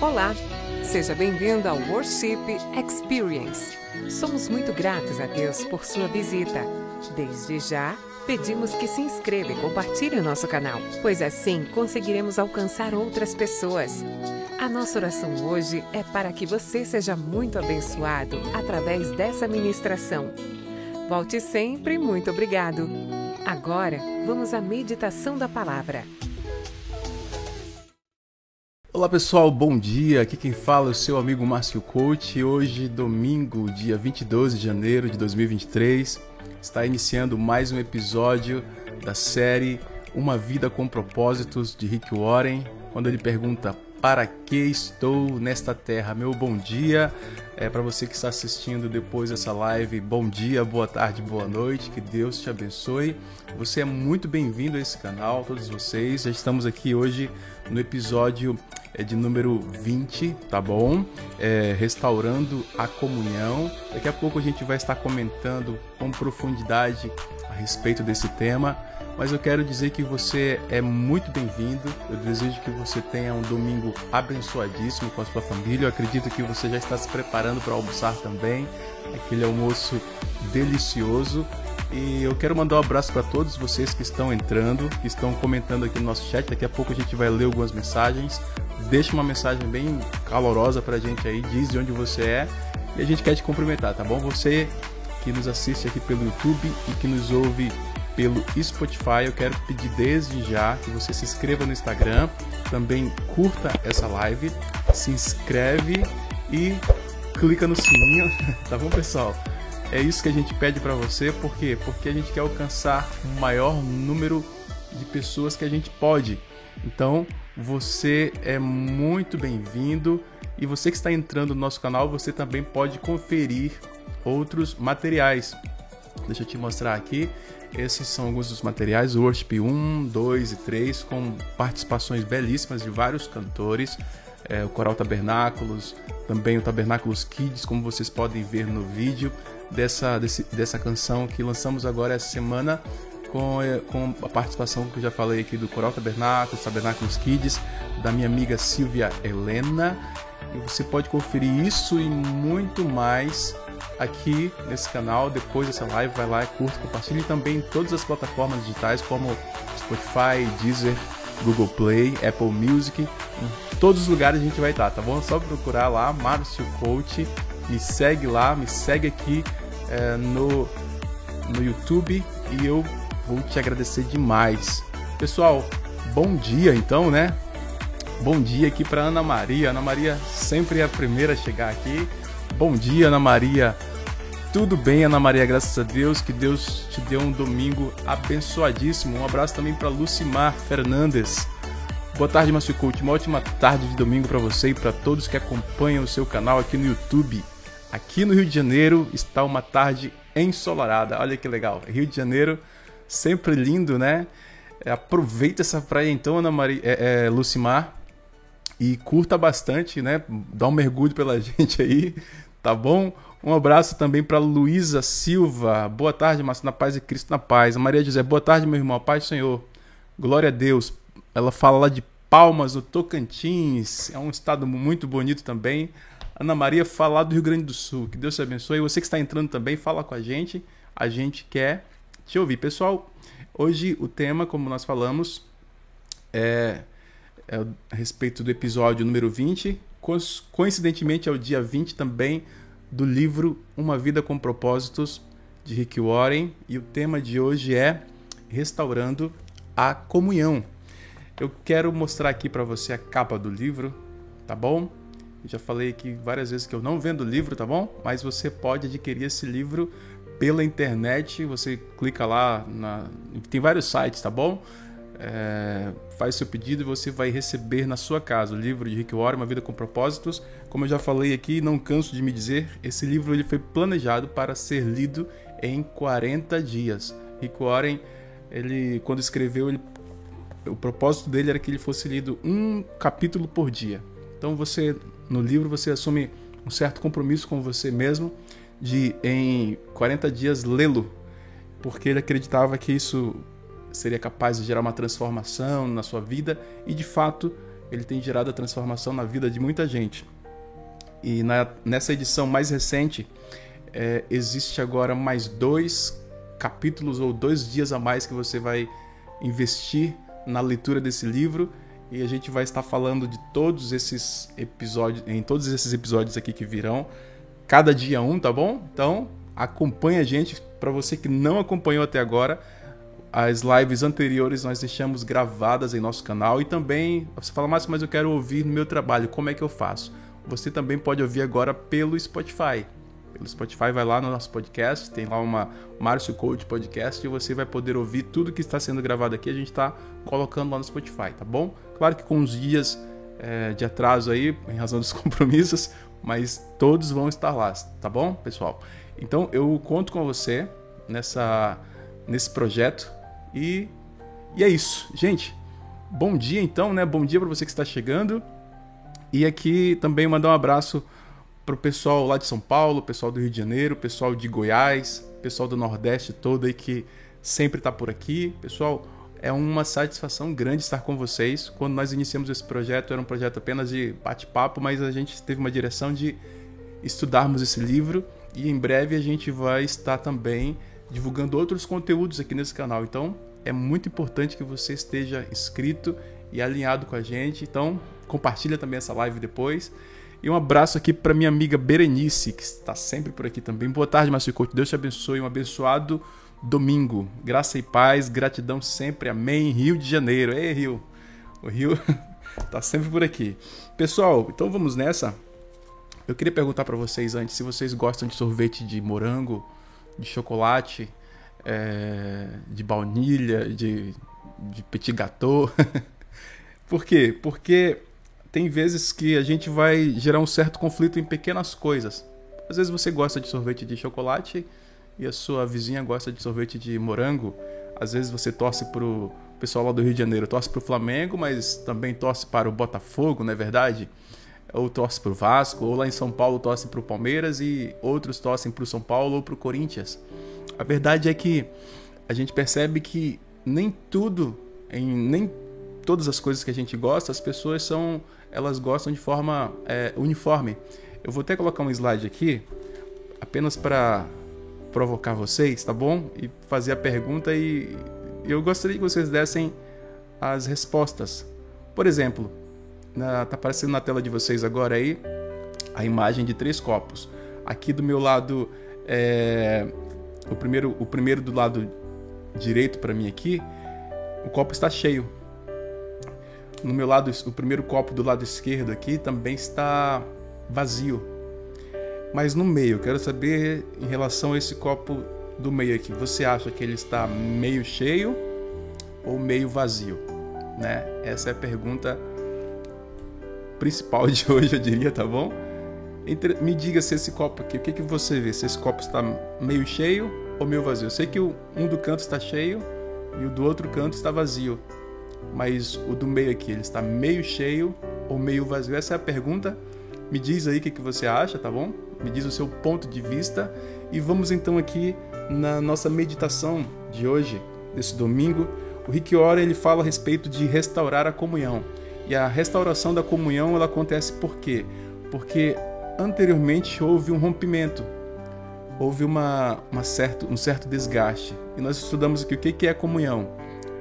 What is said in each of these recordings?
Olá, seja bem-vindo ao Worship Experience. Somos muito gratos a Deus por sua visita. Desde já, pedimos que se inscreva e compartilhe o nosso canal, pois assim conseguiremos alcançar outras pessoas. A nossa oração hoje é para que você seja muito abençoado através dessa ministração. Volte sempre, muito obrigado. Agora, vamos à meditação da palavra. Olá pessoal, bom dia. Aqui quem fala é o seu amigo Márcio Coach. Hoje, domingo, dia 22 de janeiro de 2023, está iniciando mais um episódio da série Uma Vida com Propósitos de Rick Warren, quando ele pergunta: Para que estou nesta terra? Meu bom dia. É para você que está assistindo depois dessa live, bom dia, boa tarde, boa noite, que Deus te abençoe. Você é muito bem-vindo a esse canal, todos vocês. Já estamos aqui hoje no episódio é de número 20, tá bom? É, restaurando a comunhão. Daqui a pouco a gente vai estar comentando com profundidade a respeito desse tema. Mas eu quero dizer que você é muito bem-vindo. Eu desejo que você tenha um domingo abençoadíssimo com a sua família. Eu acredito que você já está se preparando para almoçar também. Aquele almoço delicioso. E eu quero mandar um abraço para todos vocês que estão entrando, que estão comentando aqui no nosso chat. Daqui a pouco a gente vai ler algumas mensagens. Deixa uma mensagem bem calorosa para a gente aí, diz de onde você é e a gente quer te cumprimentar, tá bom? Você que nos assiste aqui pelo YouTube e que nos ouve pelo Spotify, eu quero pedir desde já que você se inscreva no Instagram, também curta essa live, se inscreve e clica no sininho, tá bom, pessoal? É isso que a gente pede para você, por quê? Porque a gente quer alcançar o maior número de pessoas que a gente pode. Então, você é muito bem-vindo e você que está entrando no nosso canal, você também pode conferir outros materiais. Deixa eu te mostrar aqui. Esses são alguns dos materiais, Worship 1, 2 e 3, com participações belíssimas de vários cantores. É, o Coral Tabernáculos, também o Tabernáculos Kids, como vocês podem ver no vídeo dessa, desse, dessa canção que lançamos agora essa semana com, eh, com a participação que eu já falei aqui do Coral Tabernáculos, Tabernáculos Kids, da minha amiga Silvia Helena. E você pode conferir isso e muito mais aqui nesse canal. Depois dessa live, vai lá, curta, compartilhe também em todas as plataformas digitais como Spotify, Deezer, Google Play, Apple Music. Em todos os lugares a gente vai estar, tá bom? É só procurar lá, Márcio Coach me segue lá, me segue aqui é, no, no YouTube e eu vou te agradecer demais. Pessoal, bom dia então, né? Bom dia aqui para Ana Maria. Ana Maria sempre é a primeira a chegar aqui. Bom dia, Ana Maria. Tudo bem, Ana Maria, graças a Deus. Que Deus te deu um domingo abençoadíssimo. Um abraço também para Lucimar Fernandes. Boa tarde, Márcio Coach. Uma ótima tarde de domingo para você e para todos que acompanham o seu canal aqui no YouTube. Aqui no Rio de Janeiro está uma tarde ensolarada. Olha que legal. Rio de Janeiro, sempre lindo, né? É, aproveita essa praia então, Ana Maria, é, é, Lucimar, e curta bastante, né? Dá um mergulho pela gente aí, tá bom? Um abraço também para Luísa Silva. Boa tarde, Márcio, na paz e Cristo na paz. A Maria José, boa tarde, meu irmão. Paz do Senhor. Glória a Deus. Ela fala lá de Palmas, no Tocantins. É um estado muito bonito também. Ana Maria falar do Rio Grande do Sul. Que Deus te abençoe. Você que está entrando também, fala com a gente. A gente quer te ouvir. Pessoal, hoje o tema, como nós falamos, é, é a respeito do episódio número 20. Coincidentemente, é o dia 20 também do livro Uma Vida com Propósitos, de Rick Warren. E o tema de hoje é Restaurando a Comunhão. Eu quero mostrar aqui para você a capa do livro, tá bom? já falei aqui várias vezes que eu não vendo livro, tá bom? Mas você pode adquirir esse livro pela internet. Você clica lá, na... tem vários sites, tá bom? É... faz seu pedido e você vai receber na sua casa o livro de Rick Warren, Uma Vida com Propósitos. Como eu já falei aqui, não canso de me dizer, esse livro ele foi planejado para ser lido em 40 dias. Rick Warren, ele quando escreveu, ele... o propósito dele era que ele fosse lido um capítulo por dia. Então você no livro você assume um certo compromisso com você mesmo de em 40 dias lê-lo, porque ele acreditava que isso seria capaz de gerar uma transformação na sua vida e de fato ele tem gerado a transformação na vida de muita gente. E na, nessa edição mais recente, é, existe agora mais dois capítulos ou dois dias a mais que você vai investir na leitura desse livro e a gente vai estar falando de todos esses episódios, em todos esses episódios aqui que virão, cada dia um, tá bom? Então acompanha a gente. Para você que não acompanhou até agora, as lives anteriores nós deixamos gravadas em nosso canal e também você fala, mas mas eu quero ouvir no meu trabalho, como é que eu faço? Você também pode ouvir agora pelo Spotify. Pelo Spotify, vai lá no nosso podcast, tem lá uma Márcio Coach Podcast e você vai poder ouvir tudo que está sendo gravado aqui. A gente está colocando lá no Spotify, tá bom? Claro que com uns dias é, de atraso aí, em razão dos compromissos, mas todos vão estar lá, tá bom, pessoal? Então eu conto com você nessa, nesse projeto e, e é isso. Gente, bom dia então, né? Bom dia para você que está chegando. E aqui também mandar um abraço para o pessoal lá de São Paulo, pessoal do Rio de Janeiro, pessoal de Goiás, pessoal do Nordeste todo aí que sempre está por aqui. Pessoal, é uma satisfação grande estar com vocês. Quando nós iniciamos esse projeto, era um projeto apenas de bate-papo, mas a gente teve uma direção de estudarmos esse livro e em breve a gente vai estar também divulgando outros conteúdos aqui nesse canal. Então, é muito importante que você esteja inscrito e alinhado com a gente. Então, compartilha também essa live depois. E um abraço aqui para minha amiga Berenice, que está sempre por aqui também. Boa tarde, Márcio Couto. Deus te abençoe. Um abençoado domingo. Graça e paz, gratidão sempre. Amém. Rio de Janeiro. Ei, Rio. O Rio está sempre por aqui. Pessoal, então vamos nessa. Eu queria perguntar para vocês antes se vocês gostam de sorvete de morango, de chocolate, é, de baunilha, de, de petit gâteau. Por quê? Porque tem vezes que a gente vai gerar um certo conflito em pequenas coisas. Às vezes você gosta de sorvete de chocolate e a sua vizinha gosta de sorvete de morango. Às vezes você torce pro pessoal lá do Rio de Janeiro, torce pro Flamengo, mas também torce para o Botafogo, não é verdade? Ou torce pro Vasco, ou lá em São Paulo torce pro Palmeiras e outros torcem pro São Paulo ou pro Corinthians. A verdade é que a gente percebe que nem tudo, em nem todas as coisas que a gente gosta, as pessoas são elas gostam de forma é, uniforme. Eu vou até colocar um slide aqui, apenas para provocar vocês, tá bom? E fazer a pergunta e eu gostaria que vocês dessem as respostas. Por exemplo, na, tá aparecendo na tela de vocês agora aí a imagem de três copos. Aqui do meu lado, é, o primeiro, o primeiro do lado direito para mim aqui, o copo está cheio. No meu lado, o primeiro copo do lado esquerdo aqui também está vazio. Mas no meio, quero saber em relação a esse copo do meio aqui, você acha que ele está meio cheio ou meio vazio? Né? Essa é a pergunta principal de hoje, eu diria, tá bom? Entre, me diga se esse copo aqui, o que, que você vê? Se esse copo está meio cheio ou meio vazio? Eu sei que o, um do canto está cheio e o do outro canto está vazio mas o do meio aqui, ele está meio cheio ou meio vazio? Essa é a pergunta. Me diz aí o que, que você acha, tá bom? Me diz o seu ponto de vista e vamos então aqui na nossa meditação de hoje, desse domingo. O Rick Ora ele fala a respeito de restaurar a comunhão. E a restauração da comunhão ela acontece por quê? Porque anteriormente houve um rompimento, houve uma, uma certo, um certo desgaste. E nós estudamos aqui o que é comunhão.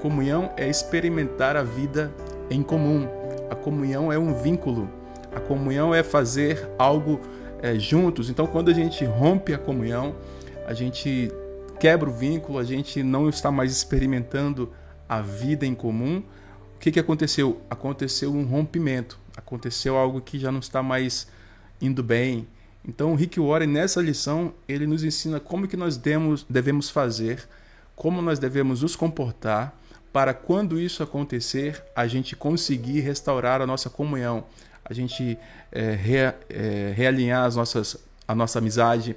Comunhão é experimentar a vida em comum. A comunhão é um vínculo. A comunhão é fazer algo é, juntos. Então, quando a gente rompe a comunhão, a gente quebra o vínculo, a gente não está mais experimentando a vida em comum. O que, que aconteceu? Aconteceu um rompimento. Aconteceu algo que já não está mais indo bem. Então, o Rick Warren, nessa lição, ele nos ensina como que nós devemos, devemos fazer, como nós devemos nos comportar para quando isso acontecer, a gente conseguir restaurar a nossa comunhão, a gente é, re, é, realinhar as nossas, a nossa amizade,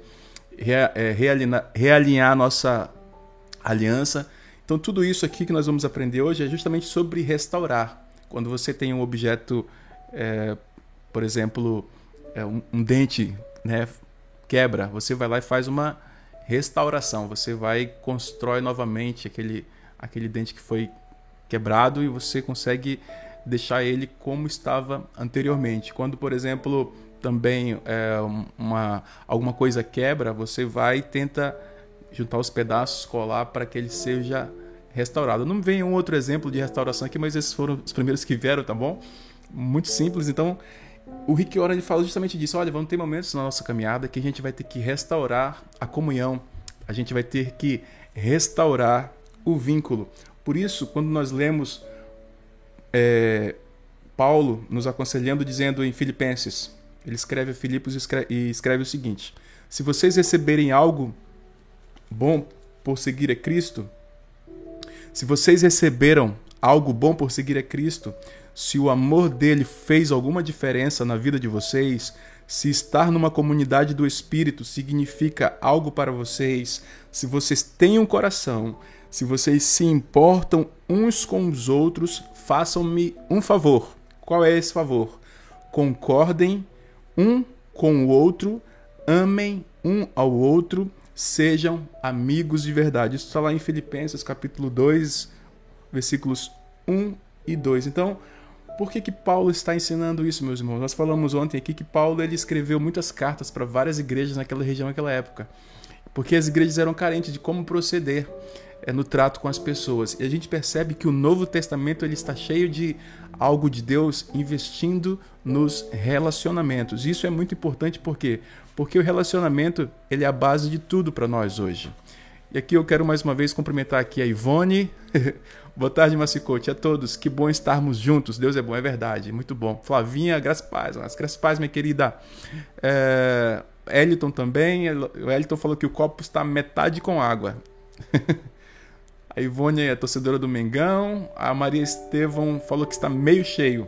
re, é, realinhar, realinhar a nossa aliança. Então, tudo isso aqui que nós vamos aprender hoje é justamente sobre restaurar. Quando você tem um objeto, é, por exemplo, é, um, um dente né, quebra, você vai lá e faz uma restauração. Você vai constrói novamente aquele aquele dente que foi quebrado e você consegue deixar ele como estava anteriormente. Quando, por exemplo, também é, uma, alguma coisa quebra, você vai e tenta juntar os pedaços, colar para que ele seja restaurado. Não vem um outro exemplo de restauração aqui, mas esses foram os primeiros que vieram, tá bom? Muito simples. Então, o Rick Warren ele fala justamente disso. Olha, vão ter momentos na nossa caminhada que a gente vai ter que restaurar a comunhão. A gente vai ter que restaurar o vínculo. Por isso, quando nós lemos é, Paulo nos aconselhando, dizendo em Filipenses, ele escreve a Filipos e escreve, e escreve o seguinte: Se vocês receberem algo bom por seguir a Cristo, se vocês receberam algo bom por seguir a Cristo, se o amor dele fez alguma diferença na vida de vocês, se estar numa comunidade do Espírito significa algo para vocês, se vocês têm um coração, se vocês se importam uns com os outros, façam-me um favor. Qual é esse favor? Concordem um com o outro, amem um ao outro, sejam amigos de verdade. Isso está lá em Filipenses capítulo 2, versículos 1 e 2. Então, por que, que Paulo está ensinando isso, meus irmãos? Nós falamos ontem aqui que Paulo ele escreveu muitas cartas para várias igrejas naquela região, naquela época, porque as igrejas eram carentes de como proceder é, no trato com as pessoas. E a gente percebe que o Novo Testamento ele está cheio de algo de Deus investindo nos relacionamentos. Isso é muito importante porque porque o relacionamento ele é a base de tudo para nós hoje. E aqui eu quero mais uma vez cumprimentar aqui a Ivone. Boa tarde, Macicote, a todos. Que bom estarmos juntos. Deus é bom, é verdade. Muito bom. Flavinha, graças paz. Graças paz, minha querida. É... Eliton também. O Eliton falou que o copo está metade com água. A Ivone é torcedora do Mengão. A Maria Estevão falou que está meio cheio.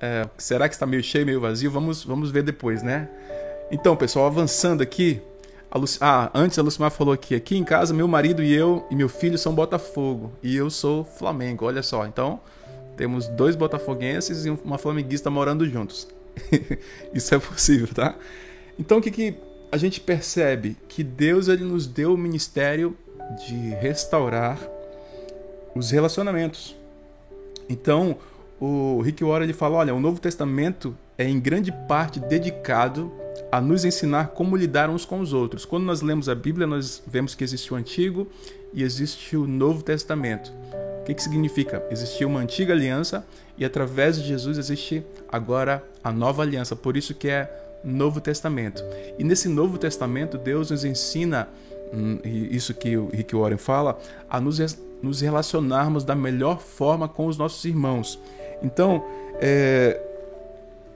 É, será que está meio cheio, meio vazio? Vamos, vamos ver depois, né? Então, pessoal, avançando aqui. Ah, antes a Lucimar falou aqui. Aqui em casa, meu marido e eu e meu filho são Botafogo. E eu sou Flamengo, olha só. Então, temos dois botafoguenses e uma flamenguista morando juntos. Isso é possível, tá? Então, o que, que a gente percebe? Que Deus ele nos deu o ministério de restaurar os relacionamentos. Então, o Rick Warren ele fala, olha, o Novo Testamento é em grande parte dedicado a nos ensinar como lidar uns com os outros. Quando nós lemos a Bíblia, nós vemos que existe o Antigo e existe o Novo Testamento. O que, que significa? Existia uma antiga aliança e através de Jesus existe agora a nova aliança. Por isso que é Novo Testamento. E nesse Novo Testamento, Deus nos ensina Hum, isso que o Rick Warren fala, a nos, nos relacionarmos da melhor forma com os nossos irmãos. Então, é,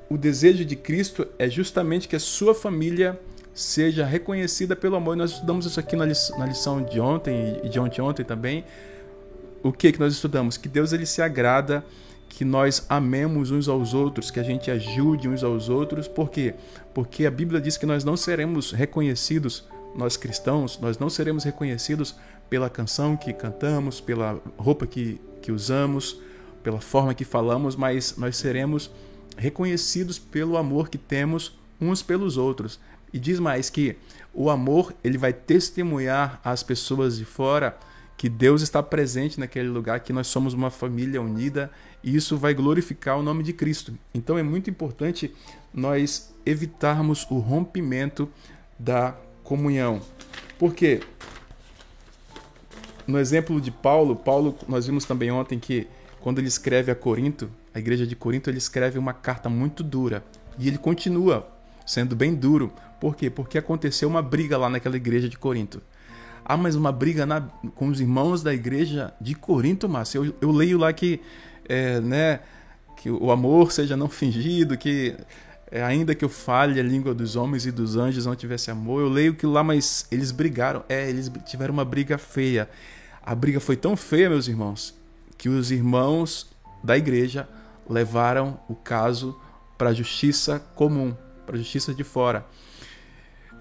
o desejo de Cristo é justamente que a sua família seja reconhecida pelo amor. Nós estudamos isso aqui na, lição de ontem e de ontem ontem também. O que que nós estudamos? Que Deus ele se agrada que nós amemos uns aos outros, que a gente ajude uns aos outros. Por quê? Porque a Bíblia diz que nós não seremos reconhecidos nós cristãos, nós não seremos reconhecidos pela canção que cantamos, pela roupa que, que usamos, pela forma que falamos, mas nós seremos reconhecidos pelo amor que temos uns pelos outros. E diz mais que o amor ele vai testemunhar às pessoas de fora que Deus está presente naquele lugar, que nós somos uma família unida e isso vai glorificar o nome de Cristo. Então é muito importante nós evitarmos o rompimento da comunhão. Porque no exemplo de Paulo, Paulo, nós vimos também ontem que quando ele escreve a Corinto, a igreja de Corinto, ele escreve uma carta muito dura. E ele continua sendo bem duro. Por quê? Porque aconteceu uma briga lá naquela igreja de Corinto. Ah, mas uma briga na, com os irmãos da igreja de Corinto, Márcio. Eu, eu leio lá que, é, né, que o amor seja não fingido, que é, ainda que eu fale a língua dos homens e dos anjos não tivesse amor, eu leio que lá, mas eles brigaram. É, eles tiveram uma briga feia. A briga foi tão feia, meus irmãos, que os irmãos da igreja levaram o caso para a justiça comum, para a justiça de fora.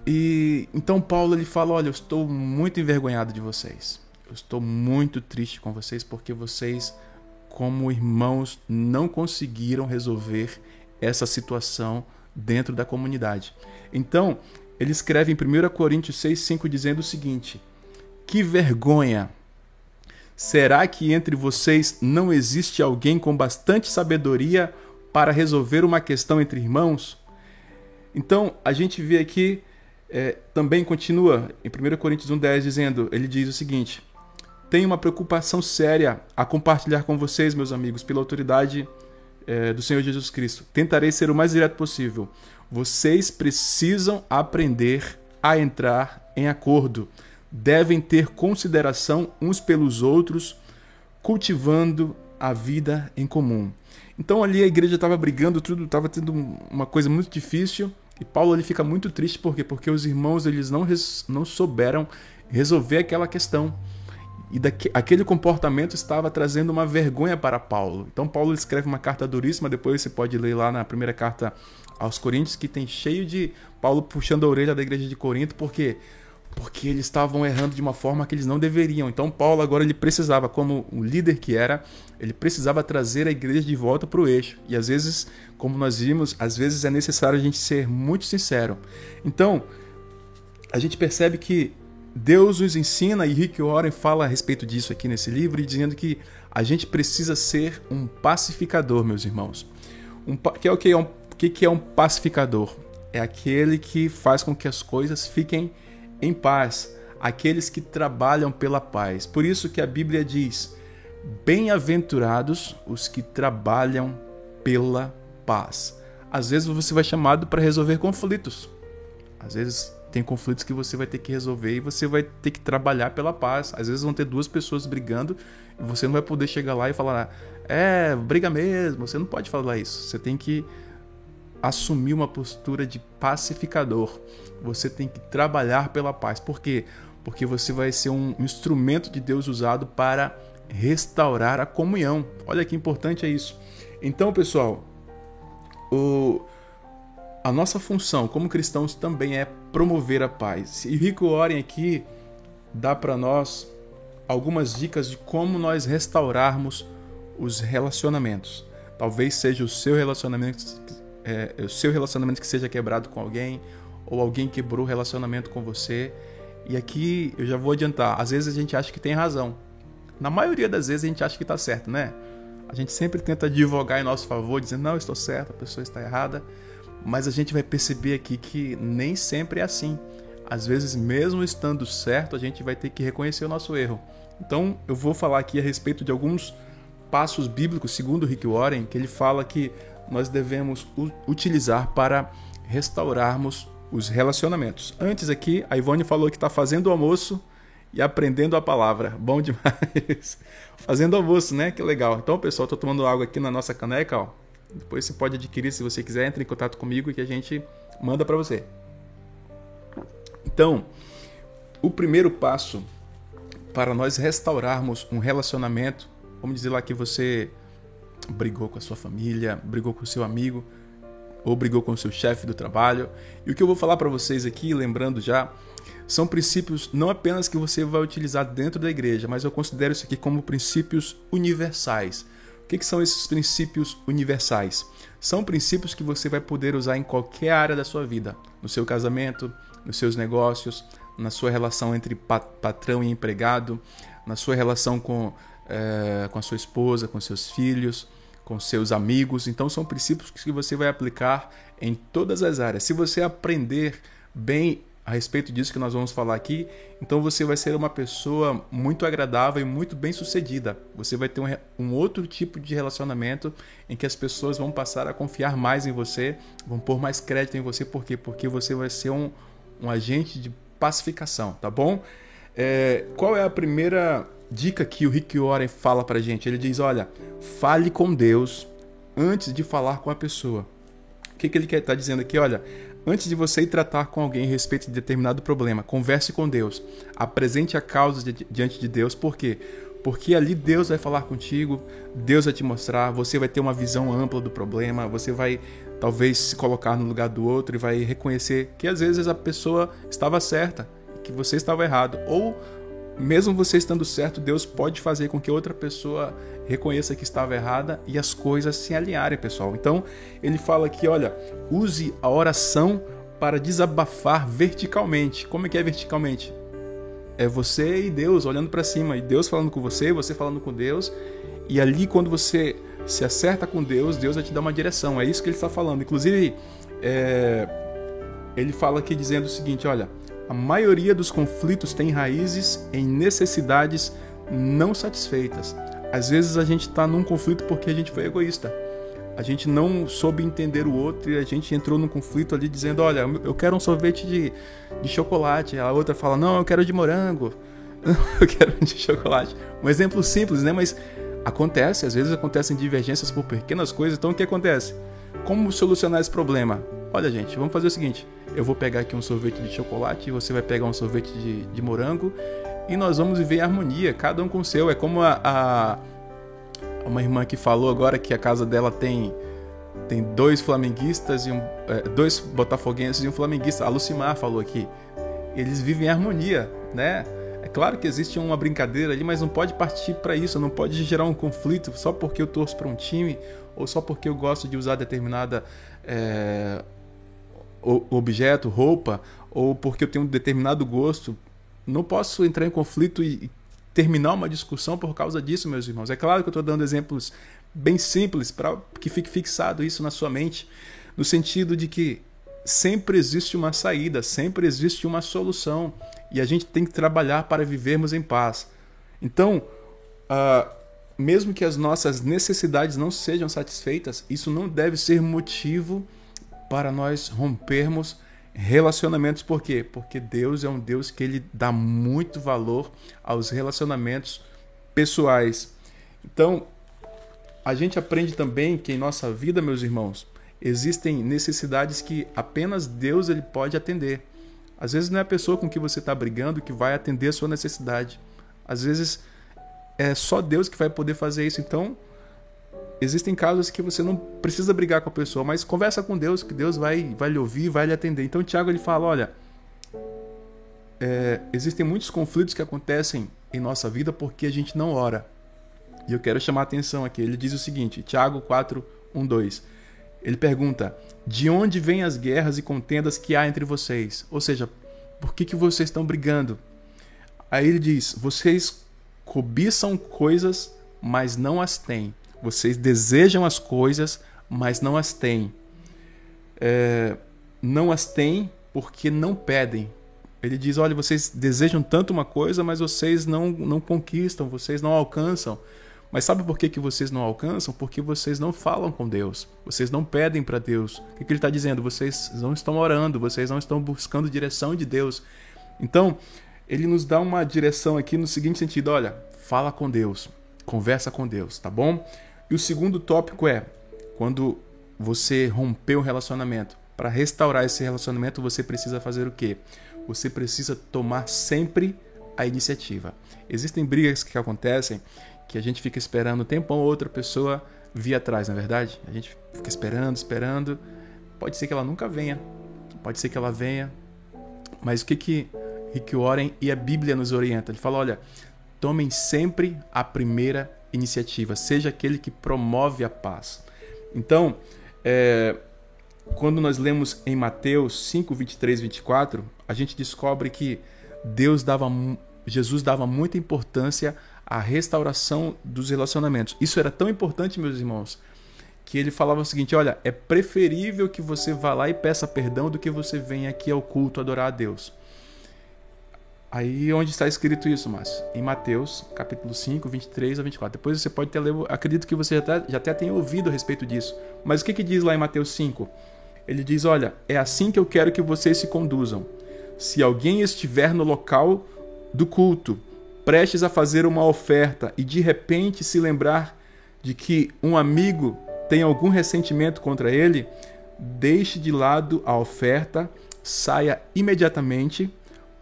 E então Paulo ele fala: "Olha, eu estou muito envergonhado de vocês. Eu estou muito triste com vocês porque vocês como irmãos não conseguiram resolver essa situação dentro da comunidade. Então, ele escreve em 1 Coríntios 6,5 dizendo o seguinte: Que vergonha! Será que entre vocês não existe alguém com bastante sabedoria para resolver uma questão entre irmãos? Então, a gente vê aqui, é, também continua em 1 Coríntios 1,10 dizendo: ele diz o seguinte: Tenho uma preocupação séria a compartilhar com vocês, meus amigos, pela autoridade é, do Senhor Jesus Cristo. Tentarei ser o mais direto possível. Vocês precisam aprender a entrar em acordo devem ter consideração uns pelos outros, cultivando a vida em comum. Então ali a igreja estava brigando, tudo estava tendo uma coisa muito difícil. E Paulo ele fica muito triste por quê? Porque os irmãos eles não, não souberam resolver aquela questão. E daqui, aquele comportamento estava trazendo uma vergonha para Paulo. Então Paulo escreve uma carta duríssima, depois você pode ler lá na primeira carta aos Coríntios, que tem cheio de Paulo puxando a orelha da igreja de Corinto, porque porque eles estavam errando de uma forma que eles não deveriam. Então Paulo agora ele precisava, como o líder que era, ele precisava trazer a igreja de volta para o eixo. E às vezes, como nós vimos, às vezes é necessário a gente ser muito sincero. Então, a gente percebe que Deus nos ensina, e Rick Warren fala a respeito disso aqui nesse livro, dizendo que a gente precisa ser um pacificador, meus irmãos. Um, que é o que é um, que, que é um pacificador? É aquele que faz com que as coisas fiquem em paz aqueles que trabalham pela paz. Por isso que a Bíblia diz: Bem-aventurados os que trabalham pela paz. Às vezes você vai chamado para resolver conflitos. Às vezes tem conflitos que você vai ter que resolver e você vai ter que trabalhar pela paz. Às vezes vão ter duas pessoas brigando e você não vai poder chegar lá e falar: "É, briga mesmo". Você não pode falar isso. Você tem que assumir uma postura de pacificador. Você tem que trabalhar pela paz. Por quê? Porque você vai ser um instrumento de Deus usado para restaurar a comunhão. Olha que importante é isso. Então, pessoal, o, a nossa função como cristãos também é promover a paz. E Rico Oren aqui dá para nós algumas dicas de como nós restaurarmos os relacionamentos. Talvez seja o seu relacionamento é, o seu relacionamento que seja quebrado com alguém, ou alguém quebrou o relacionamento com você. E aqui eu já vou adiantar, às vezes a gente acha que tem razão. Na maioria das vezes a gente acha que está certo, né? A gente sempre tenta advogar em nosso favor, dizendo, não, estou certo, a pessoa está errada. Mas a gente vai perceber aqui que nem sempre é assim. Às vezes, mesmo estando certo, a gente vai ter que reconhecer o nosso erro. Então, eu vou falar aqui a respeito de alguns passos bíblicos, segundo Rick Warren, que ele fala que nós devemos utilizar para restaurarmos os relacionamentos. Antes aqui, a Ivone falou que está fazendo o almoço e aprendendo a palavra. Bom demais. fazendo almoço, né? Que legal. Então, pessoal, estou tomando água aqui na nossa caneca. Ó. Depois você pode adquirir se você quiser. Entre em contato comigo que a gente manda para você. Então, o primeiro passo para nós restaurarmos um relacionamento, vamos dizer lá que você brigou com a sua família, brigou com o seu amigo, ou brigou com o seu chefe do trabalho. E o que eu vou falar para vocês aqui, lembrando já, são princípios não apenas que você vai utilizar dentro da igreja, mas eu considero isso aqui como princípios universais. O que, que são esses princípios universais? São princípios que você vai poder usar em qualquer área da sua vida, no seu casamento, nos seus negócios, na sua relação entre patrão e empregado, na sua relação com é, com a sua esposa, com seus filhos, com seus amigos. Então, são princípios que você vai aplicar em todas as áreas. Se você aprender bem a respeito disso que nós vamos falar aqui, então você vai ser uma pessoa muito agradável e muito bem sucedida. Você vai ter um, um, outro tipo de relacionamento em que as pessoas vão passar a confiar mais em você, vão pôr mais crédito em você, por quê? Porque você vai ser um, um agente de pacificação, tá bom? É, qual é a primeira dica que o Rick Warren fala pra gente. Ele diz: olha, fale com Deus antes de falar com a pessoa. O que, que ele quer estar tá dizendo aqui? Olha, antes de você ir tratar com alguém a respeito de determinado problema, converse com Deus. Apresente a causa diante de Deus. Por quê? Porque ali Deus vai falar contigo, Deus vai te mostrar, você vai ter uma visão ampla do problema, você vai talvez se colocar no lugar do outro e vai reconhecer que às vezes a pessoa estava certa, que você estava errado, ou mesmo você estando certo, Deus pode fazer com que outra pessoa reconheça que estava errada e as coisas se alinharem, pessoal. Então, ele fala aqui, olha, use a oração para desabafar verticalmente. Como é que é verticalmente? é você e Deus olhando para cima, e Deus falando com você, você falando com Deus, e ali quando você se acerta com Deus, Deus vai te dar uma direção. É isso que ele está falando. Inclusive, é, ele fala aqui dizendo o seguinte: olha, a maioria dos conflitos tem raízes em necessidades não satisfeitas. Às vezes a gente está num conflito porque a gente foi egoísta. A gente não soube entender o outro e a gente entrou num conflito ali dizendo: Olha, eu quero um sorvete de, de chocolate. A outra fala: Não, eu quero de morango. eu quero de chocolate. Um exemplo simples, né? Mas acontece, às vezes acontecem divergências por pequenas coisas. Então o que acontece? Como solucionar esse problema? Olha, gente, vamos fazer o seguinte: eu vou pegar aqui um sorvete de chocolate, você vai pegar um sorvete de, de morango e nós vamos viver em harmonia, cada um com o seu. É como a, a uma irmã que falou agora que a casa dela tem tem dois flamenguistas e um, é, dois botafoguenses e um flamenguista. A Lucimar falou aqui. Eles vivem em harmonia, né? É claro que existe uma brincadeira ali, mas não pode partir para isso, não pode gerar um conflito só porque eu torço para um time ou só porque eu gosto de usar determinada é, objeto, roupa, ou porque eu tenho um determinado gosto. Não posso entrar em conflito e terminar uma discussão por causa disso, meus irmãos. É claro que eu estou dando exemplos bem simples para que fique fixado isso na sua mente, no sentido de que sempre existe uma saída, sempre existe uma solução e a gente tem que trabalhar para vivermos em paz. Então, uh, mesmo que as nossas necessidades não sejam satisfeitas, isso não deve ser motivo para nós rompermos Relacionamentos por quê? Porque Deus é um Deus que ele dá muito valor aos relacionamentos pessoais. Então, a gente aprende também que em nossa vida, meus irmãos, existem necessidades que apenas Deus ele pode atender. Às vezes não é a pessoa com que você está brigando que vai atender a sua necessidade. Às vezes é só Deus que vai poder fazer isso. Então, Existem casos que você não precisa brigar com a pessoa, mas conversa com Deus, que Deus vai, vai lhe ouvir, vai lhe atender. Então Tiago ele fala, olha, é, existem muitos conflitos que acontecem em nossa vida porque a gente não ora. E eu quero chamar a atenção aqui. Ele diz o seguinte, Tiago 4, 1, 2. Ele pergunta: De onde vêm as guerras e contendas que há entre vocês? Ou seja, por que, que vocês estão brigando? Aí ele diz: Vocês cobiçam coisas, mas não as têm. Vocês desejam as coisas, mas não as têm. É, não as têm porque não pedem. Ele diz: olha, vocês desejam tanto uma coisa, mas vocês não, não conquistam, vocês não alcançam. Mas sabe por que, que vocês não alcançam? Porque vocês não falam com Deus, vocês não pedem para Deus. O que, que ele está dizendo? Vocês não estão orando, vocês não estão buscando direção de Deus. Então, ele nos dá uma direção aqui no seguinte sentido: olha, fala com Deus, conversa com Deus, tá bom? E o segundo tópico é quando você rompeu um relacionamento. Para restaurar esse relacionamento, você precisa fazer o quê? Você precisa tomar sempre a iniciativa. Existem brigas que acontecem que a gente fica esperando um tempão outra pessoa vir atrás, na é verdade? A gente fica esperando, esperando. Pode ser que ela nunca venha. Pode ser que ela venha. Mas o que que Rick Warren e a Bíblia nos orienta? Ele fala, olha, tomem sempre a primeira iniciativa, seja aquele que promove a paz. Então, é, quando nós lemos em Mateus 5, 23, 24, a gente descobre que Deus dava, Jesus dava muita importância à restauração dos relacionamentos. Isso era tão importante, meus irmãos, que ele falava o seguinte: olha, é preferível que você vá lá e peça perdão do que você venha aqui ao culto adorar a Deus. Aí onde está escrito isso, Márcio? Em Mateus, capítulo 5, 23 a 24. Depois você pode ter lido, acredito que você já até, já até tenha ouvido a respeito disso. Mas o que, que diz lá em Mateus 5? Ele diz: Olha, é assim que eu quero que vocês se conduzam. Se alguém estiver no local do culto, prestes a fazer uma oferta e de repente se lembrar de que um amigo tem algum ressentimento contra ele, deixe de lado a oferta, saia imediatamente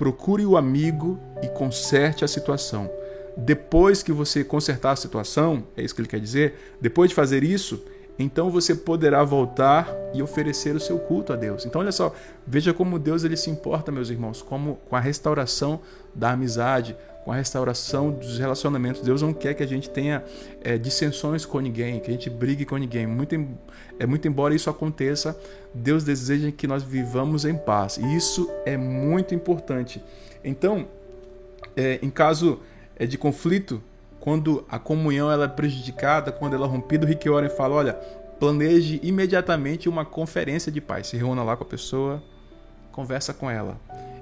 procure o amigo e conserte a situação. Depois que você consertar a situação, é isso que ele quer dizer, depois de fazer isso, então você poderá voltar e oferecer o seu culto a Deus. Então olha só, veja como Deus ele se importa, meus irmãos, como com a restauração da amizade, com a restauração dos relacionamentos. Deus não quer que a gente tenha é, dissensões com ninguém, que a gente brigue com ninguém. Muito, é muito embora isso aconteça, Deus deseja que nós vivamos em paz. E isso é muito importante. Então, é, em caso é, de conflito, quando a comunhão ela é prejudicada, quando ela é rompida, o Rick Warren fala, olha, planeje imediatamente uma conferência de paz. Se reúna lá com a pessoa, conversa com ela.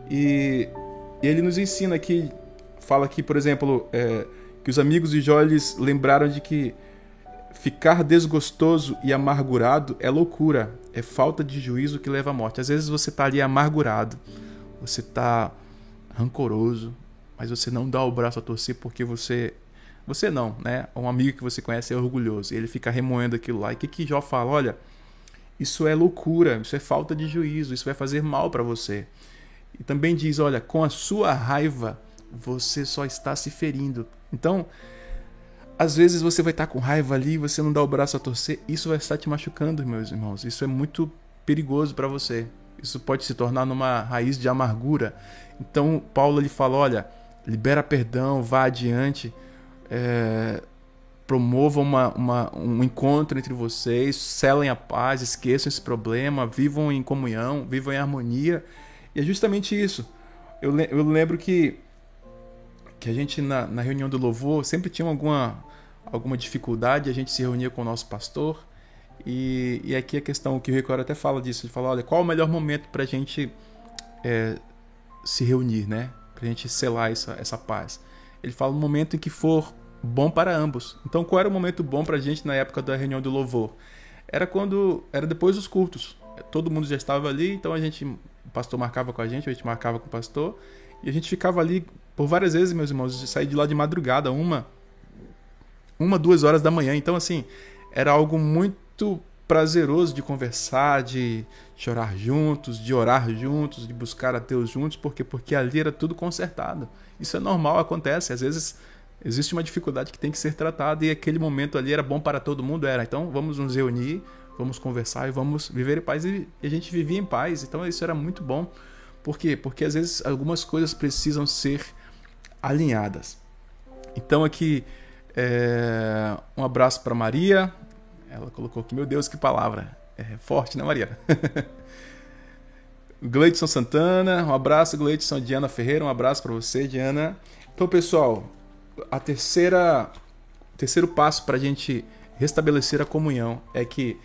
E, e ele nos ensina aqui, fala aqui, por exemplo, é, que os amigos de Jó lembraram de que ficar desgostoso e amargurado é loucura, é falta de juízo que leva à morte. Às vezes você está ali amargurado, você está rancoroso, mas você não dá o braço a torcer porque você você não, né? Um amigo que você conhece é orgulhoso. E ele fica remoendo aquilo lá. E o que, que Jó fala? Olha, isso é loucura, isso é falta de juízo, isso vai fazer mal para você. E também diz: olha, com a sua raiva você só está se ferindo. Então, às vezes você vai estar com raiva ali, você não dá o braço a torcer, isso vai estar te machucando, meus irmãos. Isso é muito perigoso para você. Isso pode se tornar numa raiz de amargura. Então, Paulo ele fala: olha, libera perdão, vá adiante é, promovam uma, uma, um encontro entre vocês, selem a paz, esqueçam esse problema, vivam em comunhão, vivam em harmonia. E é justamente isso. Eu, eu lembro que, que a gente, na, na reunião do louvor, sempre tinha alguma, alguma dificuldade, a gente se reunia com o nosso pastor. E, e aqui a questão que o Ricardo até fala disso: ele fala, olha, qual o melhor momento para a gente é, se reunir, né? Para a gente selar essa, essa paz. Ele fala no momento em que for bom para ambos. Então, qual era o momento bom para a gente na época da reunião do louvor? Era quando era depois dos cultos. Todo mundo já estava ali, então a gente, o pastor marcava com a gente, a gente marcava com o pastor, e a gente ficava ali por várias vezes, meus irmãos, de sair de lá de madrugada, uma, uma, duas horas da manhã. Então, assim, era algo muito prazeroso de conversar, de chorar juntos, de orar juntos, de buscar a Deus juntos, porque porque ali era tudo consertado. Isso é normal, acontece. Às vezes existe uma dificuldade que tem que ser tratada e aquele momento ali era bom para todo mundo, era. Então vamos nos reunir, vamos conversar e vamos viver em paz. E a gente vivia em paz, então isso era muito bom. Por quê? Porque às vezes algumas coisas precisam ser alinhadas. Então aqui é... um abraço para Maria. Ela colocou aqui, meu Deus, que palavra. É forte, né, Maria? Gleidson Santana, um abraço, Gleidson. Diana Ferreira, um abraço para você, Diana. Então, pessoal, a terceira terceiro passo para a gente restabelecer a comunhão é que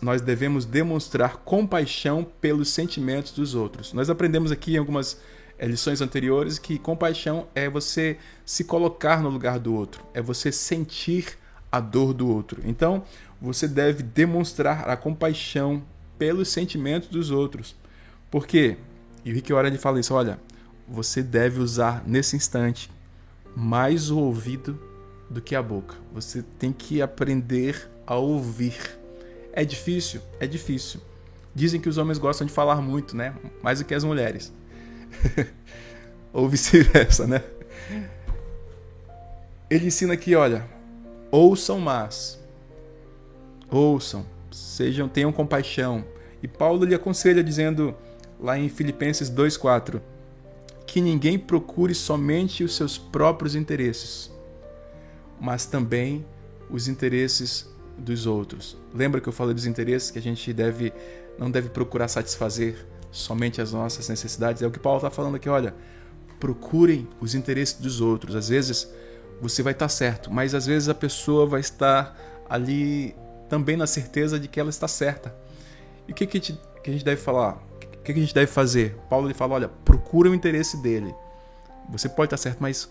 nós devemos demonstrar compaixão pelos sentimentos dos outros. Nós aprendemos aqui em algumas eh, lições anteriores que compaixão é você se colocar no lugar do outro, é você sentir a dor do outro. Então, você deve demonstrar a compaixão pelos sentimentos dos outros. Por quê? E o Rick Warren fala isso, olha, você deve usar nesse instante mais o ouvido do que a boca. Você tem que aprender a ouvir. É difícil? É difícil. Dizem que os homens gostam de falar muito, né? Mais do que as mulheres. Ou vice-versa, né? Ele ensina aqui, olha, ouçam mais. Ouçam, sejam, tenham compaixão. E Paulo lhe aconselha dizendo lá em Filipenses 2:4, que ninguém procure somente os seus próprios interesses, mas também os interesses dos outros. Lembra que eu falei dos interesses que a gente deve não deve procurar satisfazer somente as nossas necessidades? É o que Paulo está falando aqui. Olha, procurem os interesses dos outros. Às vezes você vai estar certo, mas às vezes a pessoa vai estar ali também na certeza de que ela está certa. E o que, que, a gente deve falar? Que, a gente deve fazer? Paulo ele fala: olha, procura o interesse dele. Você pode estar certo, mas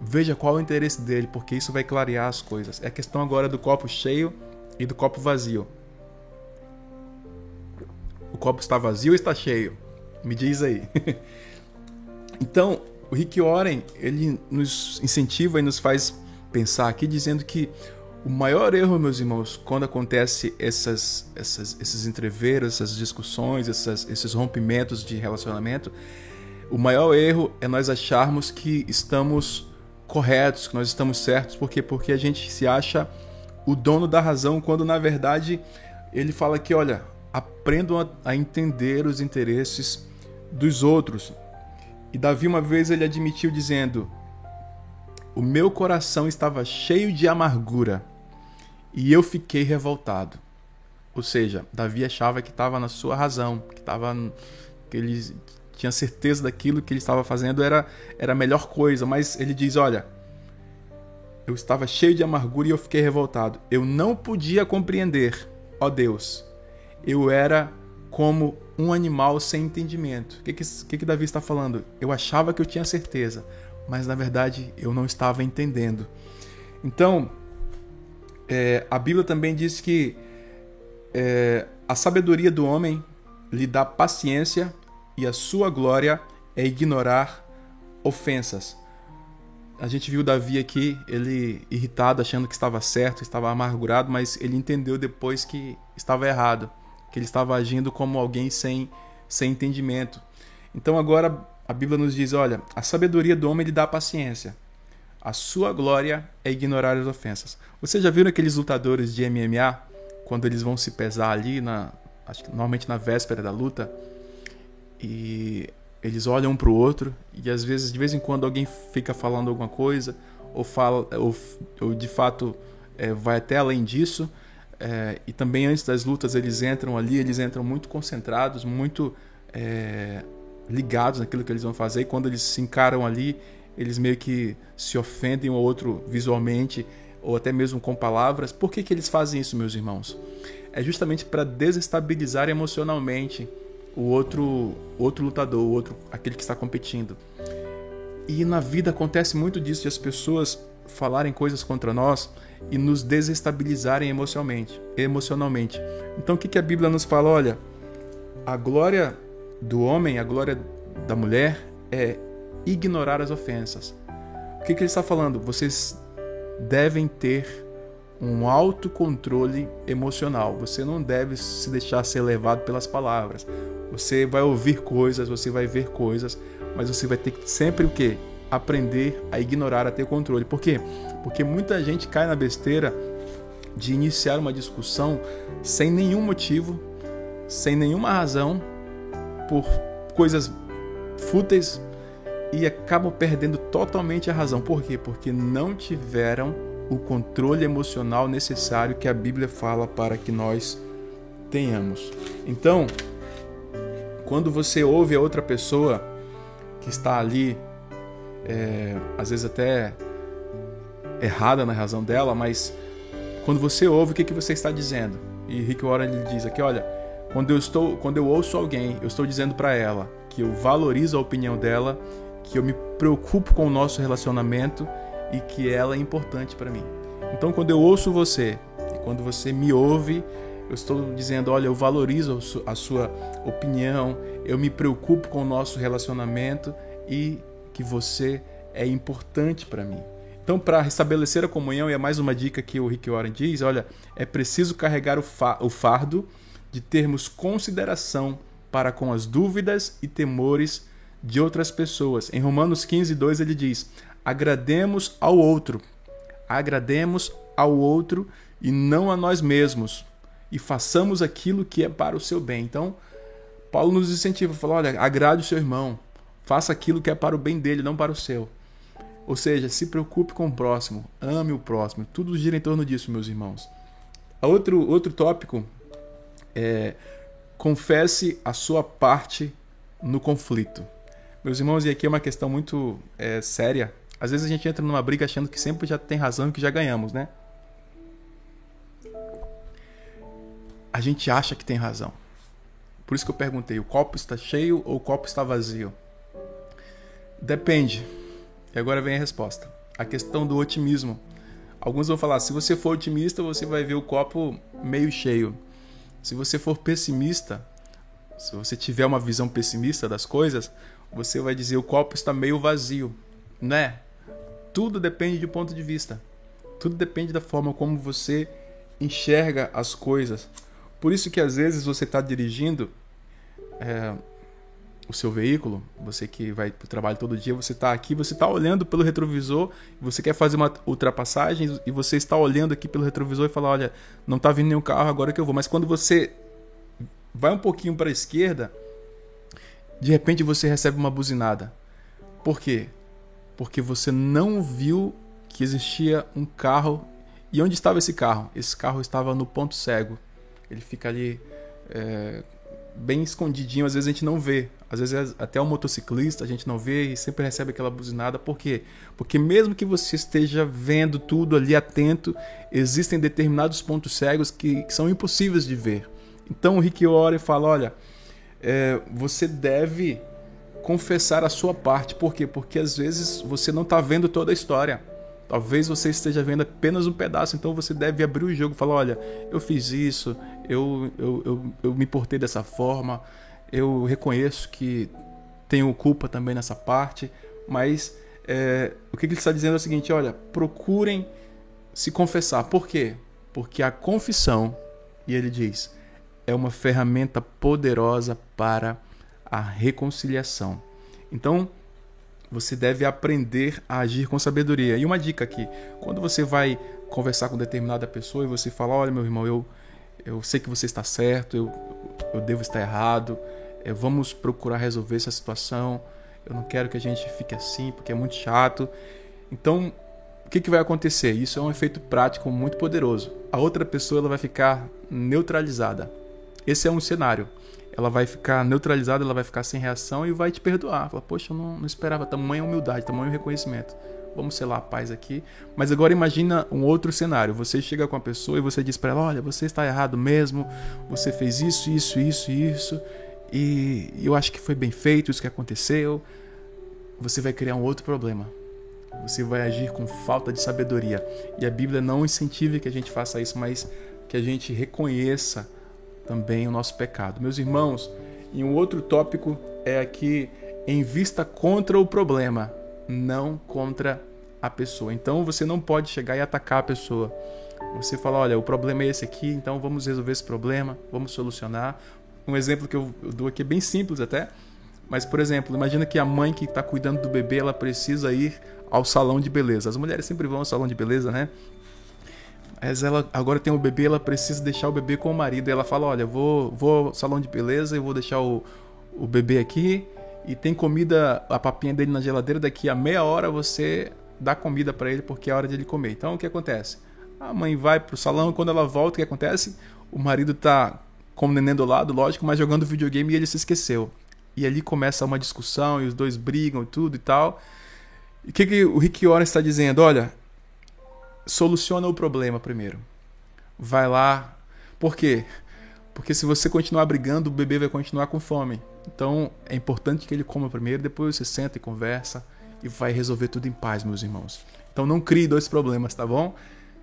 veja qual é o interesse dele, porque isso vai clarear as coisas. É a questão agora do copo cheio e do copo vazio. O copo está vazio ou está cheio? Me diz aí. então, o Rick Warren, ele nos incentiva e nos faz pensar aqui dizendo que o maior erro, meus irmãos, quando acontece essas, essas, esses entreveros, essas discussões, essas, esses rompimentos de relacionamento, o maior erro é nós acharmos que estamos corretos, que nós estamos certos, porque porque a gente se acha o dono da razão, quando na verdade ele fala que, olha, aprendam a entender os interesses dos outros. E Davi uma vez ele admitiu dizendo: o meu coração estava cheio de amargura e eu fiquei revoltado. Ou seja, Davi achava que estava na sua razão, que estava que ele tinha certeza daquilo que ele estava fazendo era, era a melhor coisa, mas ele diz: Olha, eu estava cheio de amargura e eu fiquei revoltado. Eu não podia compreender, ó Deus. Eu era como um animal sem entendimento. O que, que, que, Davi está falando? Eu achava que eu tinha certeza, mas na verdade eu não estava entendendo. Então, é, a Bíblia também diz que é, a sabedoria do homem lhe dá paciência e a sua glória é ignorar ofensas. A gente viu Davi aqui, ele irritado, achando que estava certo, estava amargurado, mas ele entendeu depois que estava errado, que ele estava agindo como alguém sem, sem entendimento. Então agora a Bíblia nos diz: olha, a sabedoria do homem lhe dá paciência, a sua glória é ignorar as ofensas. Você já viu aqueles lutadores de MMA, quando eles vão se pesar ali, na, normalmente na véspera da luta, e eles olham um para o outro e às vezes de vez em quando alguém fica falando alguma coisa ou fala ou, ou de fato é, vai até além disso é, e também antes das lutas eles entram ali eles entram muito concentrados muito é, ligados naquilo que eles vão fazer e quando eles se encaram ali eles meio que se ofendem um ao outro visualmente ou até mesmo com palavras por que, que eles fazem isso meus irmãos é justamente para desestabilizar emocionalmente o outro outro lutador, o outro aquele que está competindo. E na vida acontece muito disso de as pessoas falarem coisas contra nós e nos desestabilizarem emocionalmente, emocionalmente. Então o que, que a Bíblia nos fala? Olha, a glória do homem, a glória da mulher é ignorar as ofensas. O que, que ele está falando? Vocês devem ter um autocontrole emocional. Você não deve se deixar ser levado pelas palavras. Você vai ouvir coisas, você vai ver coisas, mas você vai ter que sempre o quê? Aprender a ignorar, a ter controle. Por quê? Porque muita gente cai na besteira de iniciar uma discussão sem nenhum motivo, sem nenhuma razão, por coisas fúteis e acabam perdendo totalmente a razão. Por quê? Porque não tiveram o controle emocional necessário que a Bíblia fala para que nós tenhamos. Então, quando você ouve a outra pessoa que está ali, é, às vezes até errada na razão dela, mas quando você ouve, o que, que você está dizendo? E Rick Warren ele diz aqui, olha, quando eu estou, quando eu ouço alguém, eu estou dizendo para ela que eu valorizo a opinião dela, que eu me preocupo com o nosso relacionamento e que ela é importante para mim. Então, quando eu ouço você e quando você me ouve, eu estou dizendo, olha, eu valorizo a sua opinião, eu me preocupo com o nosso relacionamento e que você é importante para mim. Então, para restabelecer a comunhão, e é mais uma dica que o Rick Warren diz, olha, é preciso carregar o, o fardo de termos consideração para com as dúvidas e temores de outras pessoas. Em Romanos 15, 2 ele diz: agrademos ao outro, agrademos ao outro e não a nós mesmos, e façamos aquilo que é para o seu bem. Então, Paulo nos incentiva, fala: olha, agrade o seu irmão, faça aquilo que é para o bem dele, não para o seu. Ou seja, se preocupe com o próximo, ame o próximo. Tudo gira em torno disso, meus irmãos. Outro, outro tópico é confesse a sua parte no conflito. Meus irmãos, e aqui é uma questão muito é, séria. Às vezes a gente entra numa briga achando que sempre já tem razão e que já ganhamos, né? a gente acha que tem razão. Por isso que eu perguntei: o copo está cheio ou o copo está vazio? Depende. E agora vem a resposta. A questão do otimismo. Alguns vão falar: se você for otimista, você vai ver o copo meio cheio. Se você for pessimista, se você tiver uma visão pessimista das coisas, você vai dizer o copo está meio vazio, né? Tudo depende de ponto de vista. Tudo depende da forma como você enxerga as coisas. Por isso que às vezes você está dirigindo é, o seu veículo, você que vai para o trabalho todo dia, você está aqui, você está olhando pelo retrovisor, você quer fazer uma ultrapassagem e você está olhando aqui pelo retrovisor e fala, olha, não está vindo nenhum carro agora que eu vou. Mas quando você vai um pouquinho para a esquerda, de repente você recebe uma buzinada. Por quê? Porque você não viu que existia um carro. E onde estava esse carro? Esse carro estava no ponto cego. Ele fica ali é, bem escondidinho, às vezes a gente não vê. Às vezes até o motociclista a gente não vê e sempre recebe aquela buzinada. Por quê? Porque mesmo que você esteja vendo tudo ali atento, existem determinados pontos cegos que, que são impossíveis de ver. Então o Rick e fala: olha, é, você deve confessar a sua parte. Por quê? Porque às vezes você não está vendo toda a história. Talvez você esteja vendo apenas um pedaço, então você deve abrir o jogo e falar: olha, eu fiz isso, eu, eu, eu, eu me portei dessa forma, eu reconheço que tenho culpa também nessa parte, mas é, o que ele está dizendo é o seguinte: olha, procurem se confessar. Por quê? Porque a confissão, e ele diz, é uma ferramenta poderosa para a reconciliação. Então, você deve aprender a agir com sabedoria. E uma dica aqui: quando você vai conversar com determinada pessoa e você fala, olha, meu irmão, eu, eu sei que você está certo, eu, eu devo estar errado, é, vamos procurar resolver essa situação. Eu não quero que a gente fique assim, porque é muito chato. Então, o que, que vai acontecer? Isso é um efeito prático muito poderoso. A outra pessoa ela vai ficar neutralizada. Esse é um cenário. Ela vai ficar neutralizada, ela vai ficar sem reação e vai te perdoar. Fala, poxa, eu não, não esperava tamanha humildade, tamanho reconhecimento. Vamos selar a paz aqui. Mas agora imagina um outro cenário. Você chega com a pessoa e você diz para ela: Olha, você está errado mesmo. Você fez isso, isso, isso, isso. E eu acho que foi bem feito isso que aconteceu. Você vai criar um outro problema. Você vai agir com falta de sabedoria. E a Bíblia não incentiva que a gente faça isso, mas que a gente reconheça também o nosso pecado. Meus irmãos, e um outro tópico é aqui em vista contra o problema, não contra a pessoa. Então você não pode chegar e atacar a pessoa. Você fala, olha, o problema é esse aqui, então vamos resolver esse problema, vamos solucionar. Um exemplo que eu dou aqui é bem simples até, mas por exemplo, imagina que a mãe que está cuidando do bebê, ela precisa ir ao salão de beleza. As mulheres sempre vão ao salão de beleza, né? Mas ela agora tem um bebê, ela precisa deixar o bebê com o marido. E ela fala: Olha, vou, vou ao salão de beleza e vou deixar o, o bebê aqui. E tem comida, a papinha dele na geladeira. Daqui a meia hora você dá comida para ele porque é hora de ele comer. Então o que acontece? A mãe vai pro salão quando ela volta, o que acontece? O marido tá com o neném do lado, lógico, mas jogando videogame e ele se esqueceu. E ali começa uma discussão e os dois brigam e tudo e tal. E o que, que o Rick Warren está dizendo? Olha, soluciona o problema primeiro. Vai lá. Por quê? Porque se você continuar brigando, o bebê vai continuar com fome. Então é importante que ele coma primeiro, depois você senta e conversa e vai resolver tudo em paz, meus irmãos. Então não crie dois problemas, tá bom?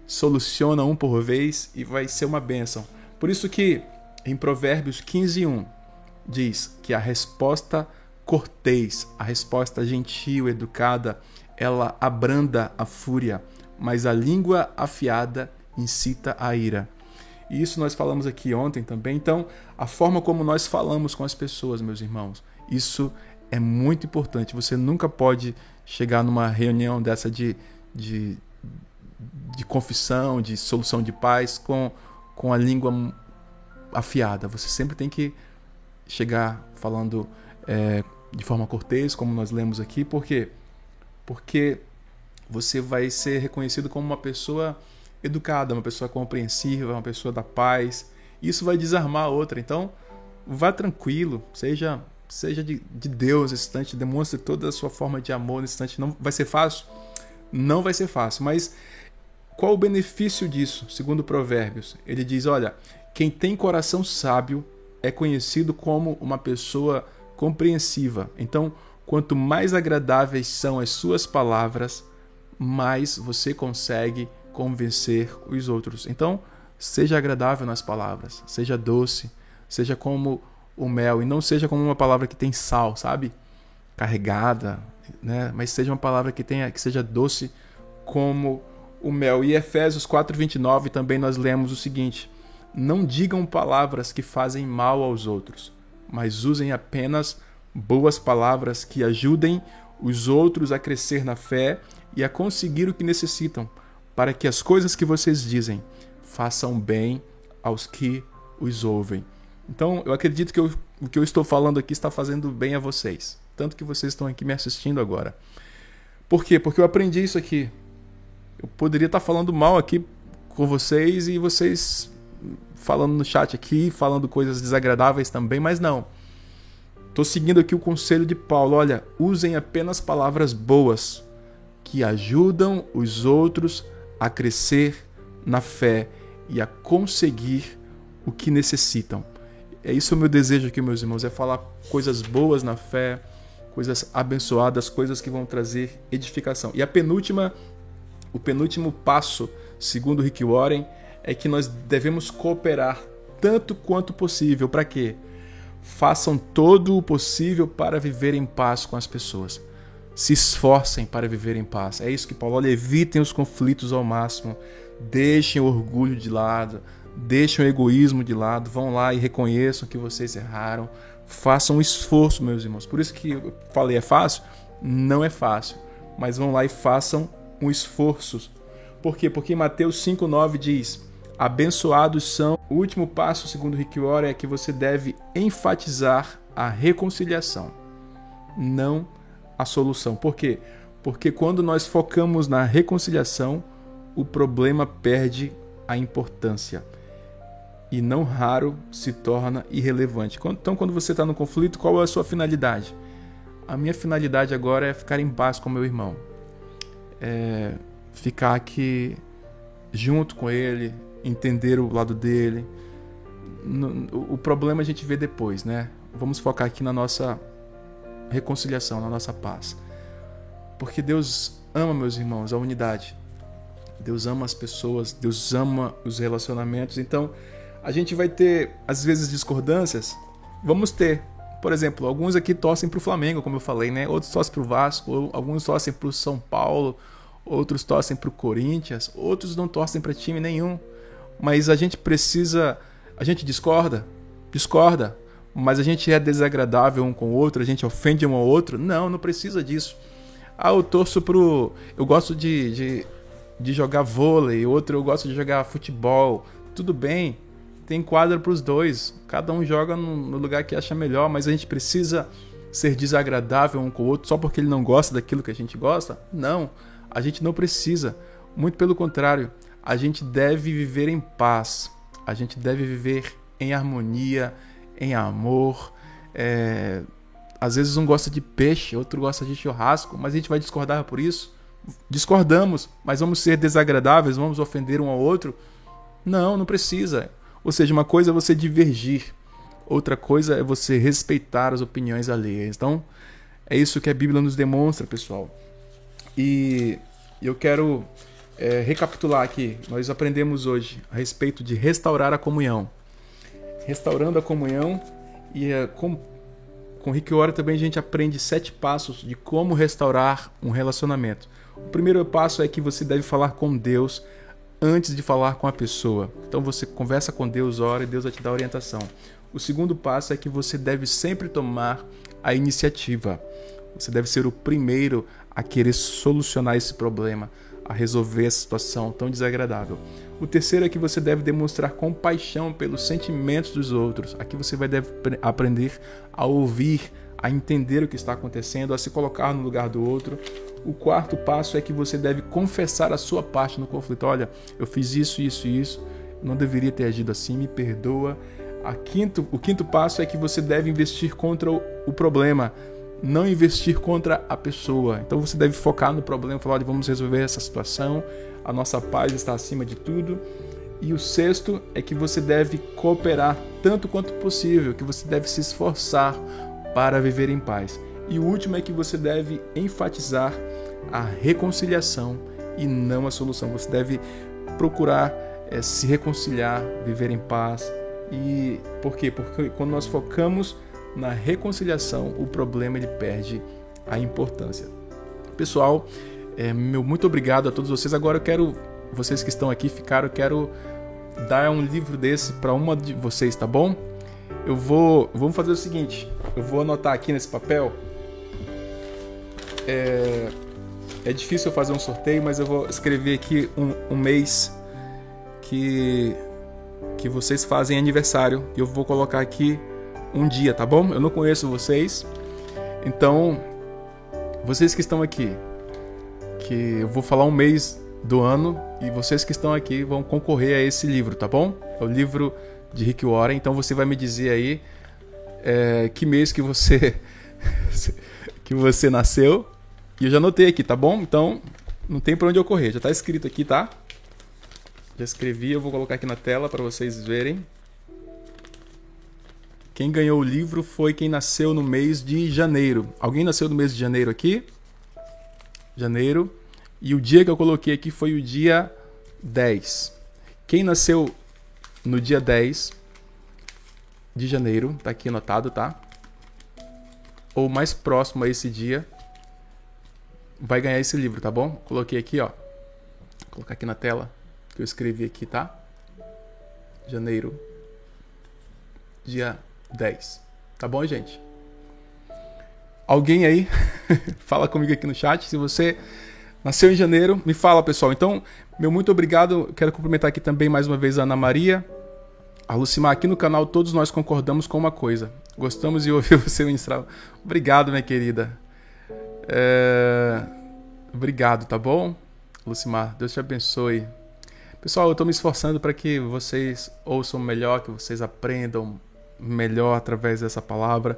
Soluciona um por vez e vai ser uma bênção. Por isso que em Provérbios 15:1 diz que a resposta cortês, a resposta gentil, educada, ela abranda a fúria mas a língua afiada incita a ira. E isso nós falamos aqui ontem também. Então, a forma como nós falamos com as pessoas, meus irmãos, isso é muito importante. Você nunca pode chegar numa reunião dessa de, de, de confissão, de solução de paz com, com a língua afiada. Você sempre tem que chegar falando é, de forma cortês, como nós lemos aqui. Por quê? Porque você vai ser reconhecido como uma pessoa educada, uma pessoa compreensiva, uma pessoa da paz. Isso vai desarmar a outra. Então, vá tranquilo, seja seja de, de Deus nesse instante, demonstre toda a sua forma de amor nesse instante. Não vai ser fácil? Não vai ser fácil, mas qual o benefício disso? Segundo Provérbios, ele diz: olha, quem tem coração sábio é conhecido como uma pessoa compreensiva. Então, quanto mais agradáveis são as suas palavras, mais você consegue convencer os outros. Então, seja agradável nas palavras, seja doce, seja como o mel e não seja como uma palavra que tem sal, sabe? Carregada, né? Mas seja uma palavra que tenha que seja doce como o mel. E Efésios 4:29 também nós lemos o seguinte: Não digam palavras que fazem mal aos outros, mas usem apenas boas palavras que ajudem os outros a crescer na fé e a conseguir o que necessitam, para que as coisas que vocês dizem façam bem aos que os ouvem. Então, eu acredito que eu, o que eu estou falando aqui está fazendo bem a vocês, tanto que vocês estão aqui me assistindo agora. Por quê? Porque eu aprendi isso aqui. Eu poderia estar falando mal aqui com vocês e vocês falando no chat aqui, falando coisas desagradáveis também, mas não. Estou seguindo aqui o conselho de Paulo. Olha, usem apenas palavras boas que ajudam os outros a crescer na fé e a conseguir o que necessitam. É isso o meu desejo aqui, meus irmãos, é falar coisas boas na fé, coisas abençoadas, coisas que vão trazer edificação. E a penúltima, o penúltimo passo, segundo Rick Warren, é que nós devemos cooperar tanto quanto possível. Para quê? Façam todo o possível para viver em paz com as pessoas. Se esforcem para viver em paz. É isso que Paulo. Olha, evitem os conflitos ao máximo. Deixem o orgulho de lado. Deixem o egoísmo de lado. Vão lá e reconheçam que vocês erraram. Façam um esforço, meus irmãos. Por isso que eu falei, é fácil? Não é fácil. Mas vão lá e façam um esforço. Por quê? Porque Mateus 5,9 diz: Abençoados são. O último passo, segundo Warren, é que você deve enfatizar a reconciliação, não a solução. Por quê? Porque quando nós focamos na reconciliação, o problema perde a importância e não raro se torna irrelevante. Então, quando você está no conflito, qual é a sua finalidade? A minha finalidade agora é ficar em paz com meu irmão, é ficar aqui junto com ele, entender o lado dele. O problema a gente vê depois, né? Vamos focar aqui na nossa reconciliação, na nossa paz. Porque Deus ama, meus irmãos, a unidade. Deus ama as pessoas, Deus ama os relacionamentos. Então, a gente vai ter, às vezes, discordâncias. Vamos ter. Por exemplo, alguns aqui torcem para o Flamengo, como eu falei, né? Outros torcem para o Vasco, alguns torcem para o São Paulo, outros torcem para o Corinthians, outros não torcem para time nenhum mas a gente precisa. A gente discorda? Discorda. Mas a gente é desagradável um com o outro, a gente ofende um ao outro? Não, não precisa disso. Ah, eu torço pro. Eu gosto de, de, de jogar vôlei, outro eu gosto de jogar futebol. Tudo bem, tem quadra para os dois. Cada um joga no, no lugar que acha melhor, mas a gente precisa ser desagradável um com o outro só porque ele não gosta daquilo que a gente gosta? Não, a gente não precisa. Muito pelo contrário, a gente deve viver em paz, a gente deve viver em harmonia, em amor. É... Às vezes um gosta de peixe, outro gosta de churrasco, mas a gente vai discordar por isso? Discordamos, mas vamos ser desagradáveis, vamos ofender um ao outro? Não, não precisa. Ou seja, uma coisa é você divergir, outra coisa é você respeitar as opiniões alheias. Então, é isso que a Bíblia nos demonstra, pessoal. E eu quero é, recapitular aqui, nós aprendemos hoje a respeito de restaurar a comunhão. Restaurando a comunhão e é, com, com Rick Warren também a gente aprende sete passos de como restaurar um relacionamento. O primeiro passo é que você deve falar com Deus antes de falar com a pessoa. Então você conversa com Deus, ora e Deus vai te dar orientação. O segundo passo é que você deve sempre tomar a iniciativa. Você deve ser o primeiro a querer solucionar esse problema a resolver essa situação tão desagradável. O terceiro é que você deve demonstrar compaixão pelos sentimentos dos outros. Aqui você vai deve aprender a ouvir, a entender o que está acontecendo, a se colocar no lugar do outro. O quarto passo é que você deve confessar a sua parte no conflito. Olha, eu fiz isso, isso e isso, não deveria ter agido assim, me perdoa. Quinto, o quinto passo é que você deve investir contra o, o problema não investir contra a pessoa. Então você deve focar no problema, falar, vamos resolver essa situação, a nossa paz está acima de tudo. E o sexto é que você deve cooperar tanto quanto possível, que você deve se esforçar para viver em paz. E o último é que você deve enfatizar a reconciliação e não a solução. Você deve procurar é, se reconciliar, viver em paz. E por quê? Porque quando nós focamos na reconciliação, o problema ele perde a importância. Pessoal, é, meu muito obrigado a todos vocês. Agora eu quero, vocês que estão aqui ficaram, eu quero dar um livro desse para uma de vocês, tá bom? Eu vou, vamos fazer o seguinte, eu vou anotar aqui nesse papel. É, é difícil eu fazer um sorteio, mas eu vou escrever aqui um, um mês que que vocês fazem aniversário. Eu vou colocar aqui um dia, tá bom? Eu não conheço vocês. Então, vocês que estão aqui, que eu vou falar um mês do ano e vocês que estão aqui vão concorrer a esse livro, tá bom? É o livro de Rick Warren. Então você vai me dizer aí é, que mês que você que você nasceu. E eu já anotei aqui, tá bom? Então não tem para onde eu correr. Já tá escrito aqui, tá? Já escrevi, eu vou colocar aqui na tela para vocês verem. Quem ganhou o livro foi quem nasceu no mês de janeiro. Alguém nasceu no mês de janeiro aqui? Janeiro. E o dia que eu coloquei aqui foi o dia 10. Quem nasceu no dia 10 de janeiro, tá aqui anotado, tá? Ou mais próximo a esse dia, vai ganhar esse livro, tá bom? Coloquei aqui, ó. Vou colocar aqui na tela que eu escrevi aqui, tá? Janeiro, dia 10. Tá bom, gente? Alguém aí? fala comigo aqui no chat. Se você nasceu em janeiro, me fala, pessoal. Então, meu muito obrigado. Quero cumprimentar aqui também mais uma vez a Ana Maria. A Lucimar, aqui no canal todos nós concordamos com uma coisa. Gostamos de ouvir você ministrar. Obrigado, minha querida. É... Obrigado, tá bom? Lucimar, Deus te abençoe. Pessoal, eu estou me esforçando para que vocês ouçam melhor, que vocês aprendam melhor através dessa palavra.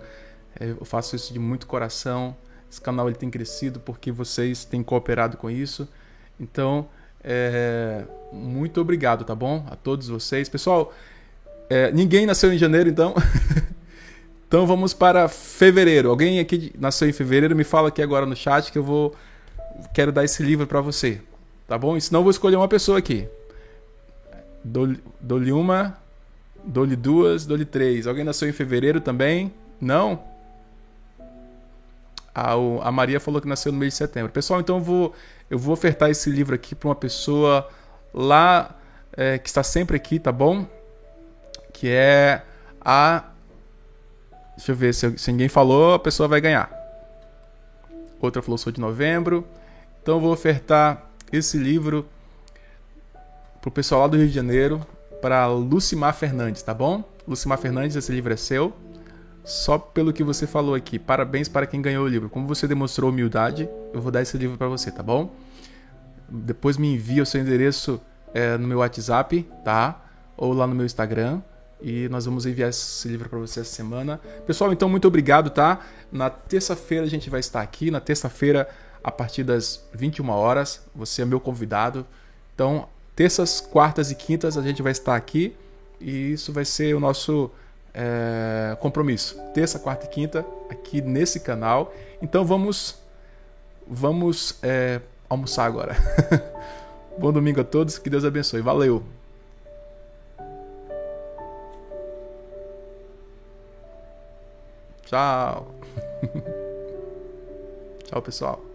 É, eu faço isso de muito coração. Esse canal ele tem crescido porque vocês têm cooperado com isso. Então, é, muito obrigado, tá bom? A todos vocês. Pessoal, é, ninguém nasceu em janeiro, então. então vamos para fevereiro. Alguém aqui nasceu em fevereiro? Me fala aqui agora no chat que eu vou. Quero dar esse livro para você. Tá bom? E senão eu vou escolher uma pessoa aqui. Dou-lhe uma, Dou-lhe duas, dou-lhe três. Alguém nasceu em fevereiro também? Não? A, a Maria falou que nasceu no mês de setembro. Pessoal, então eu vou, eu vou ofertar esse livro aqui para uma pessoa lá é, que está sempre aqui, tá bom? Que é a. Deixa eu ver se, se ninguém falou, a pessoa vai ganhar. Outra falou sou de novembro. Então eu vou ofertar esse livro pro pessoal lá do Rio de Janeiro para Lucimar Fernandes, tá bom? Lucimar Fernandes, esse livro é seu. Só pelo que você falou aqui. Parabéns para quem ganhou o livro. Como você demonstrou humildade, eu vou dar esse livro para você, tá bom? Depois me envia o seu endereço é, no meu WhatsApp, tá? Ou lá no meu Instagram. E nós vamos enviar esse livro para você essa semana. Pessoal, então muito obrigado, tá? Na terça-feira a gente vai estar aqui. Na terça-feira, a partir das 21 horas, você é meu convidado. Então, Terças, quartas e quintas a gente vai estar aqui e isso vai ser o nosso é, compromisso. Terça, quarta e quinta aqui nesse canal. Então vamos, vamos é, almoçar agora. Bom domingo a todos, que Deus abençoe. Valeu! Tchau. Tchau, pessoal.